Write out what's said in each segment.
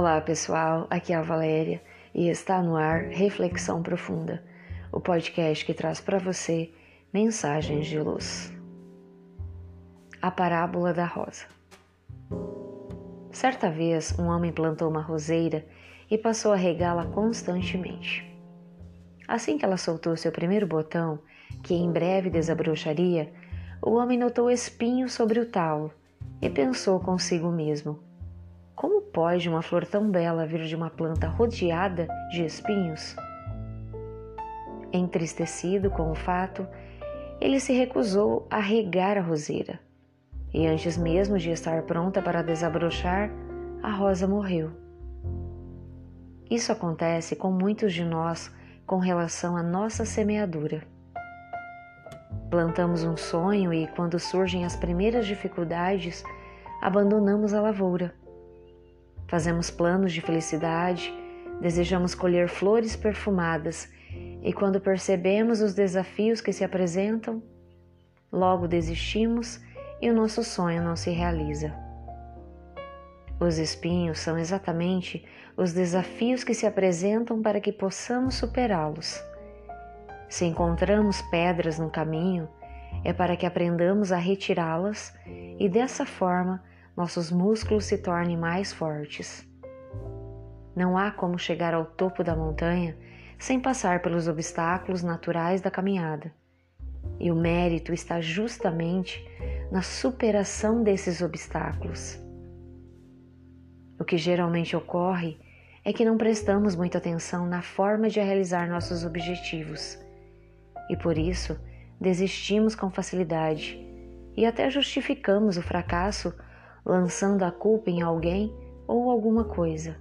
Olá pessoal, aqui é a Valéria e está no ar Reflexão Profunda, o podcast que traz para você mensagens de luz. A parábola da rosa. Certa vez, um homem plantou uma roseira e passou a regá-la constantemente. Assim que ela soltou seu primeiro botão, que em breve desabrocharia, o homem notou espinhos sobre o talo e pensou consigo mesmo como pode uma flor tão bela vir de uma planta rodeada de espinhos? Entristecido com o fato, ele se recusou a regar a roseira. E antes mesmo de estar pronta para desabrochar, a rosa morreu. Isso acontece com muitos de nós com relação à nossa semeadura. Plantamos um sonho e, quando surgem as primeiras dificuldades, abandonamos a lavoura Fazemos planos de felicidade, desejamos colher flores perfumadas e, quando percebemos os desafios que se apresentam, logo desistimos e o nosso sonho não se realiza. Os espinhos são exatamente os desafios que se apresentam para que possamos superá-los. Se encontramos pedras no caminho, é para que aprendamos a retirá-las e dessa forma nossos músculos se tornem mais fortes. Não há como chegar ao topo da montanha sem passar pelos obstáculos naturais da caminhada. E o mérito está justamente na superação desses obstáculos. O que geralmente ocorre é que não prestamos muita atenção na forma de realizar nossos objetivos e por isso desistimos com facilidade e até justificamos o fracasso lançando a culpa em alguém ou alguma coisa.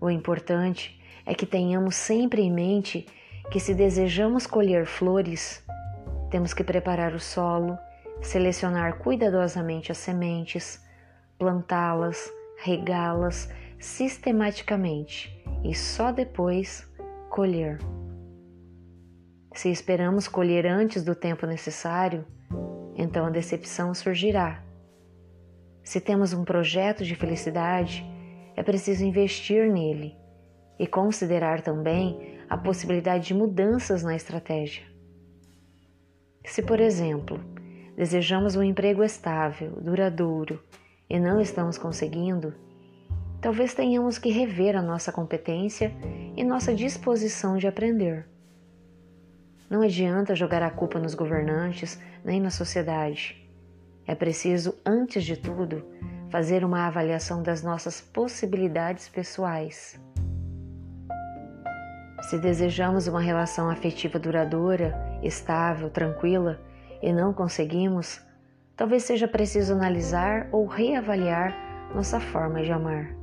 O importante é que tenhamos sempre em mente que, se desejamos colher flores, temos que preparar o solo, selecionar cuidadosamente as sementes, plantá-las, regá-las sistematicamente e só depois colher. Se esperamos colher antes do tempo necessário, então a decepção surgirá se temos um projeto de felicidade, é preciso investir nele e considerar também a possibilidade de mudanças na estratégia. Se, por exemplo, desejamos um emprego estável, duradouro e não estamos conseguindo, talvez tenhamos que rever a nossa competência e nossa disposição de aprender. Não adianta jogar a culpa nos governantes nem na sociedade. É preciso, antes de tudo, fazer uma avaliação das nossas possibilidades pessoais. Se desejamos uma relação afetiva duradoura, estável, tranquila e não conseguimos, talvez seja preciso analisar ou reavaliar nossa forma de amar.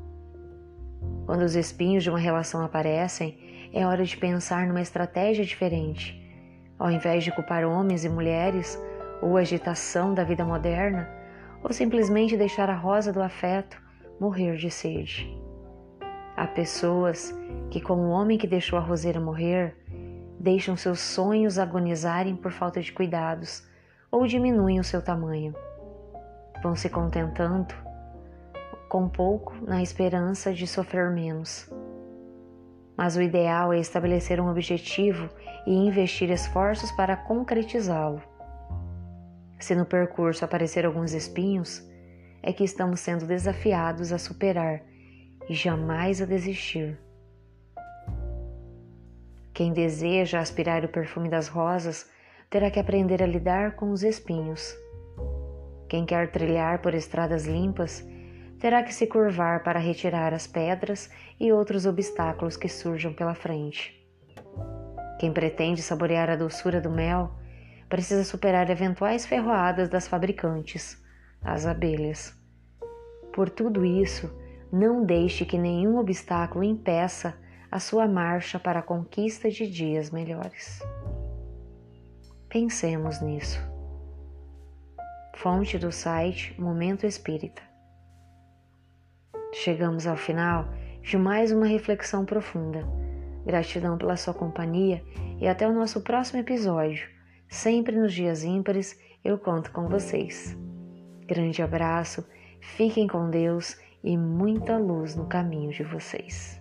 Quando os espinhos de uma relação aparecem, é hora de pensar numa estratégia diferente. Ao invés de culpar homens e mulheres, ou agitação da vida moderna, ou simplesmente deixar a rosa do afeto morrer de sede. Há pessoas que, como o homem que deixou a roseira morrer, deixam seus sonhos agonizarem por falta de cuidados ou diminuem o seu tamanho. Vão se contentando com pouco na esperança de sofrer menos. Mas o ideal é estabelecer um objetivo e investir esforços para concretizá-lo. Se no percurso aparecer alguns espinhos, é que estamos sendo desafiados a superar e jamais a desistir. Quem deseja aspirar o perfume das rosas terá que aprender a lidar com os espinhos. Quem quer trilhar por estradas limpas terá que se curvar para retirar as pedras e outros obstáculos que surjam pela frente. Quem pretende saborear a doçura do mel precisa superar eventuais ferroadas das fabricantes, as abelhas. Por tudo isso, não deixe que nenhum obstáculo impeça a sua marcha para a conquista de dias melhores. Pensemos nisso. Fonte do site Momento Espírita. Chegamos ao final de mais uma reflexão profunda. Gratidão pela sua companhia e até o nosso próximo episódio Sempre nos dias ímpares eu conto com vocês. Grande abraço, fiquem com Deus e muita luz no caminho de vocês.